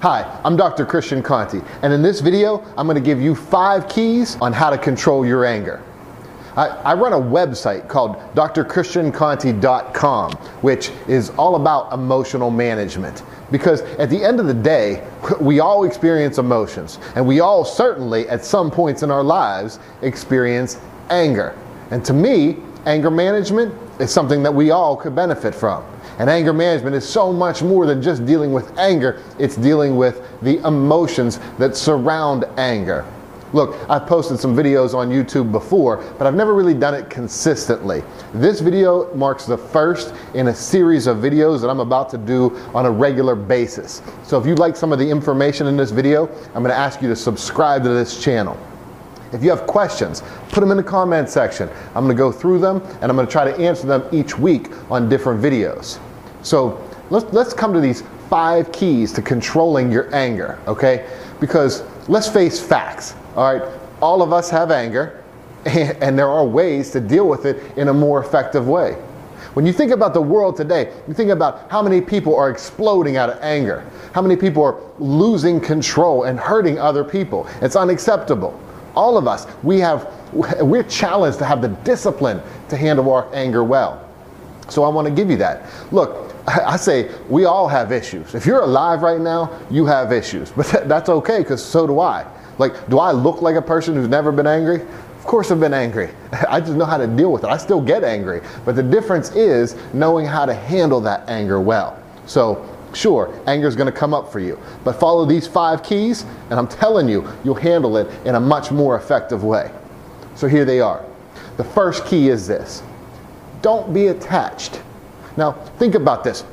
Hi, I'm Dr. Christian Conti, and in this video, I'm going to give you five keys on how to control your anger. I, I run a website called drchristianconti.com, which is all about emotional management. Because at the end of the day, we all experience emotions, and we all certainly, at some points in our lives, experience anger. And to me, anger management is something that we all could benefit from. And anger management is so much more than just dealing with anger, it's dealing with the emotions that surround anger. Look, I've posted some videos on YouTube before, but I've never really done it consistently. This video marks the first in a series of videos that I'm about to do on a regular basis. So if you like some of the information in this video, I'm gonna ask you to subscribe to this channel. If you have questions, put them in the comment section. I'm gonna go through them and I'm gonna try to answer them each week on different videos. So let's, let's come to these five keys to controlling your anger, okay? Because let's face facts, all right? All of us have anger and, and there are ways to deal with it in a more effective way. When you think about the world today, you think about how many people are exploding out of anger, how many people are losing control and hurting other people. It's unacceptable all of us, we have, we're challenged to have the discipline to handle our anger well. So I want to give you that. Look, I say we all have issues. If you're alive right now, you have issues, but that's okay because so do I. Like, do I look like a person who's never been angry? Of course I've been angry. I just know how to deal with it. I still get angry. But the difference is knowing how to handle that anger well. So Sure, anger is going to come up for you, but follow these five keys, and I'm telling you, you'll handle it in a much more effective way. So here they are. The first key is this don't be attached. Now, think about this.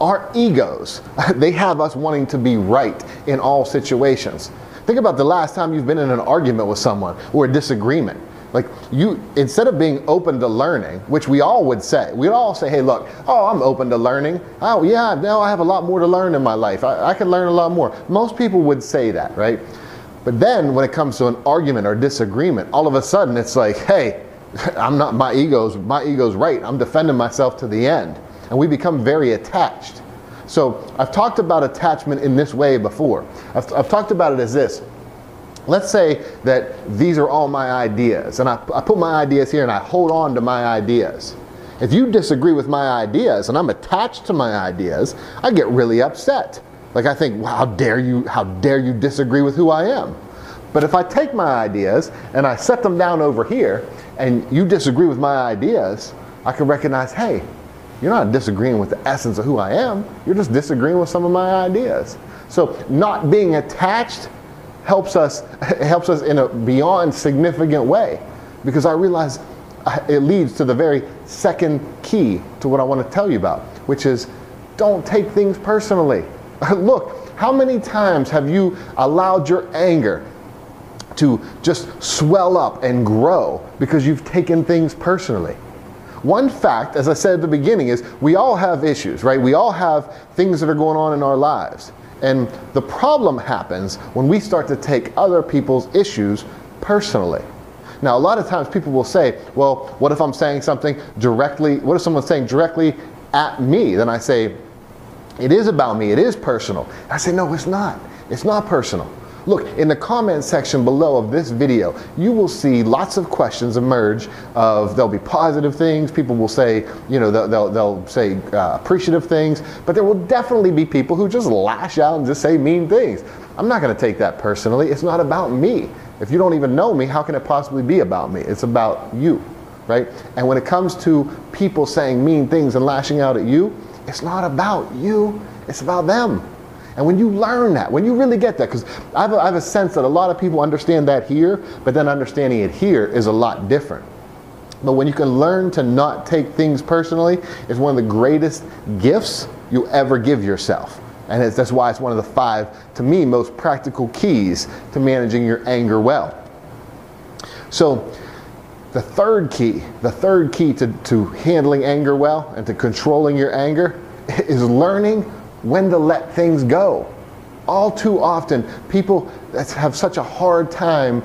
Our egos, they have us wanting to be right in all situations. Think about the last time you've been in an argument with someone or a disagreement. Like you, instead of being open to learning, which we all would say, we'd all say, hey, look, oh, I'm open to learning. Oh, yeah, now I have a lot more to learn in my life. I, I can learn a lot more. Most people would say that, right? But then when it comes to an argument or disagreement, all of a sudden it's like, hey, I'm not, my ego's, my ego's right. I'm defending myself to the end. And we become very attached. So I've talked about attachment in this way before. I've, I've talked about it as this Let's say that these are all my ideas, and I, I, put my ideas here and I hold on to my ideas. If you disagree with my ideas and I'm attached to my ideas, I get really upset. Like I think, how dare you, how dare you disagree with who I am? But if I take my ideas and I set them down over here and you disagree with my ideas, I can recognize, hey, you're not disagreeing with the essence of who I am, you're just disagreeing with some of my ideas. So not being attached helps us helps us in a beyond significant way because I realize uh, it leads to the very second key to what I want to tell you about, which is don't take things personally. Look, how many times have you allowed your anger to just swell up and grow because you've taken things personally? One fact, as I said at the beginning, is we all have issues, right? We all have things that are going on in our lives. And the problem happens when we start to take other people's issues personally. Now, a lot of times people will say, well, what if I'm saying something directly, what if someone's saying directly at me? Then I say, it is about me, it is personal. I say, no, it's not. It's not personal. Look, in the comment section below of this video, you will see lots of questions emerge of, there'll be positive things, people will say, you know, they'll, they'll, they'll say uh, appreciative things, but there will definitely be people who just lash out and just say mean things. I'm not gonna take that personally, it's not about me. If you don't even know me, how can it possibly be about me? It's about you, right? And when it comes to people saying mean things and lashing out at you, it's not about you, it's about them. And when you learn that, when you really get that, because I, I, have a sense that a lot of people understand that here, but then understanding it here is a lot different. But when you can learn to not take things personally, it's one of the greatest gifts you ever give yourself. And that's why it's one of the five, to me, most practical keys to managing your anger well. So, the third key, the third key to, to handling anger well and to controlling your anger is learning when to let things go. all too often, people have such a hard time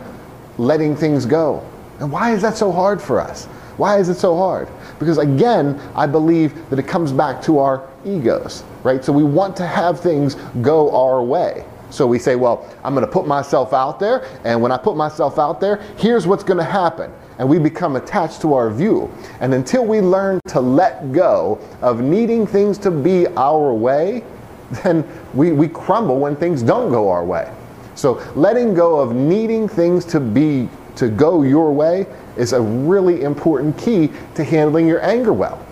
letting things go. And why is that so hard for us? Why is it so hard? Because again, I believe that it comes back to our egos, right? So we want to have things go our way. So we say, well, I'm going to put myself out there, and when I put myself out there, here's what's going to happen. And we become attached to our view. And until we learn to let go of needing things to be our way, then we, we crumble when things don't go our way. So letting go of needing things to be to go your way is a really important key to handling your anger well.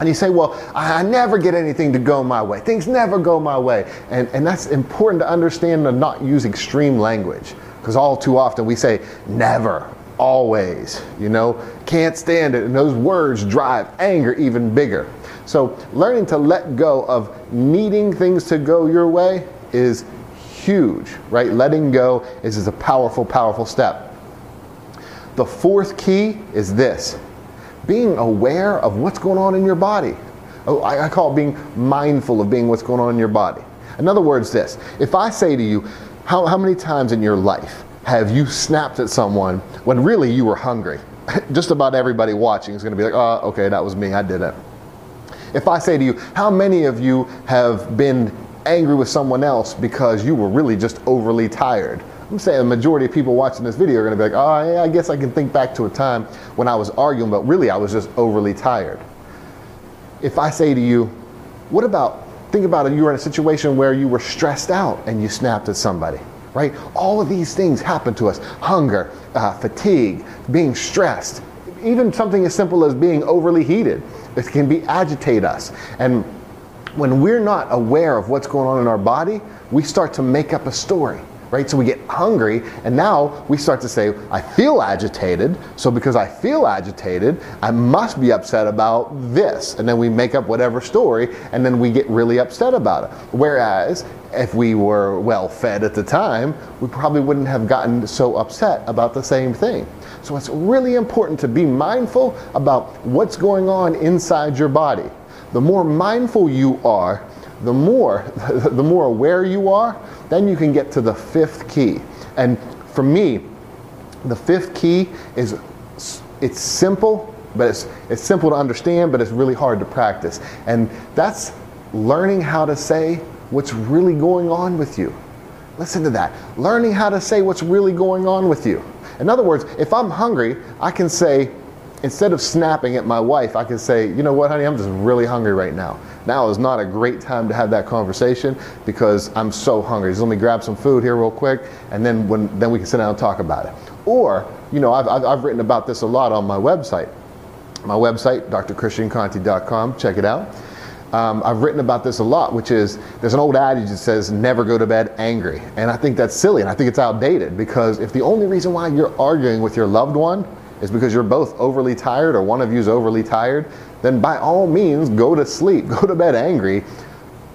And you say, well, I never get anything to go my way. Things never go my way. And, and that's important to understand and not use extreme language. Because all too often we say, never, always, you know, can't stand it. And those words drive anger even bigger. So learning to let go of needing things to go your way is huge, right? Letting go is, is a powerful, powerful step. The fourth key is this being aware of what's going on in your body. Oh, I, I call it being mindful of being what's going on in your body. In other words, this if I say to you, how, how many times in your life have you snapped at someone when really you were hungry? Just about everybody watching is going to be like, oh, okay, that was me, I did it. If I say to you, how many of you have been angry with someone else because you were really just overly tired? I'm saying the majority of people watching this video are going to be like, oh, yeah, I guess I can think back to a time when I was arguing, but really I was just overly tired. If I say to you, what about, think about it, you were in a situation where you were stressed out and you snapped at somebody, right? All of these things happen to us hunger, uh, fatigue, being stressed, even something as simple as being overly heated. It can be agitate us. And when we're not aware of what's going on in our body, we start to make up a story right? So we get hungry, and now we start to say, I feel agitated, so because I feel agitated, I must be upset about this. And then we make up whatever story, and then we get really upset about it. Whereas, if we were well fed at the time, we probably wouldn't have gotten so upset about the same thing. So it's really important to be mindful about what's going on inside your body. The more mindful you are, the more the more aware you are, then you can get to the fifth key. And for me, the fifth key is it's simple, but it's it's simple to understand, but it's really hard to practice. And that's learning how to say what's really going on with you. Listen to that. Learning how to say what's really going on with you. In other words, if I'm hungry, I can say, instead of snapping at my wife, I can say, you know what, honey, I'm just really hungry right now. Now is not a great time to have that conversation because I'm so hungry. Just let me grab some food here real quick, and then when then we can sit down and talk about it. Or, you know, I've, I've, I've written about this a lot on my website. My website, drchristianconti.com, check it out. Um, I've written about this a lot, which is there's an old adage that says never go to bed angry. And I think that's silly and I think it's outdated because if the only reason why you're arguing with your loved one is because you're both overly tired or one of you is overly tired, then by all means go to sleep, go to bed angry.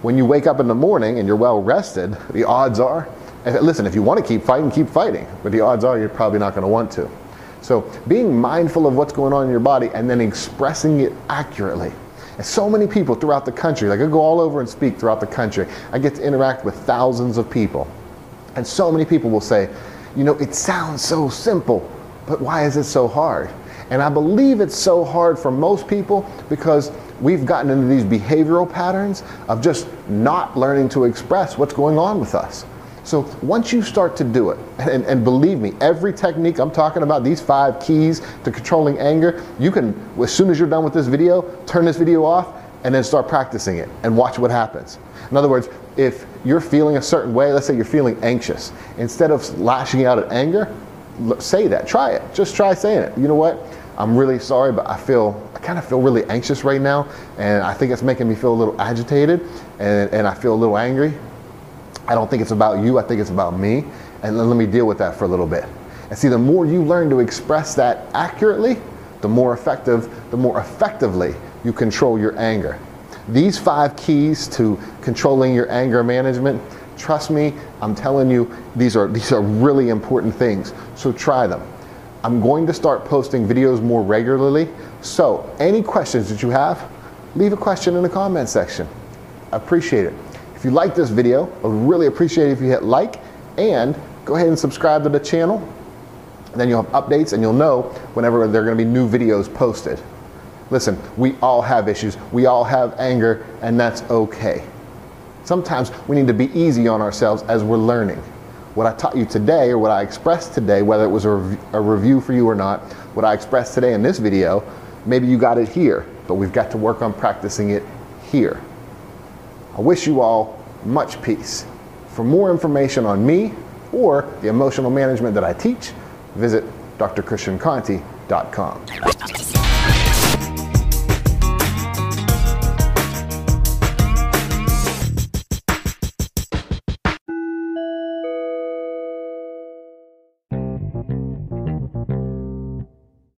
When you wake up in the morning and you're well rested, the odds are, listen, if you want to keep fighting, keep fighting, but the odds are you're probably not going to want to. So being mindful of what's going on in your body and then expressing it accurately. And so many people throughout the country, like I go all over and speak throughout the country, I get to interact with thousands of people. And so many people will say, you know, it sounds so simple, but why is it so hard? And I believe it's so hard for most people because we've gotten into these behavioral patterns of just not learning to express what's going on with us. So once you start to do it, and, and, believe me, every technique I'm talking about, these five keys to controlling anger, you can, as soon as you're done with this video, turn this video off and then start practicing it and watch what happens. In other words, if you're feeling a certain way, let's say you're feeling anxious, instead of lashing out at anger, say that. Try it. Just try saying it. You know what? I'm really sorry, but I feel I kind of feel really anxious right now, and I think it's making me feel a little agitated, and, and I feel a little angry. I don't think it's about you. I think it's about me, and let me deal with that for a little bit. And see, the more you learn to express that accurately, the more effective, the more effectively you control your anger. These five keys to controlling your anger management Trust me, I'm telling you, these are, these are really important things. So try them. I'm going to start posting videos more regularly. So any questions that you have, leave a question in the comment section. I appreciate it. If you like this video, I would really appreciate it if you hit like and go ahead and subscribe to the channel. Then you'll have updates and you'll know whenever there are going to be new videos posted. Listen, we all have issues, we all have anger, and that's okay. Sometimes we need to be easy on ourselves as we're learning. What I taught you today, or what I expressed today, whether it was a, rev- a review for you or not, what I expressed today in this video, maybe you got it here, but we've got to work on practicing it here. I wish you all much peace. For more information on me or the emotional management that I teach, visit drchristianconti.com.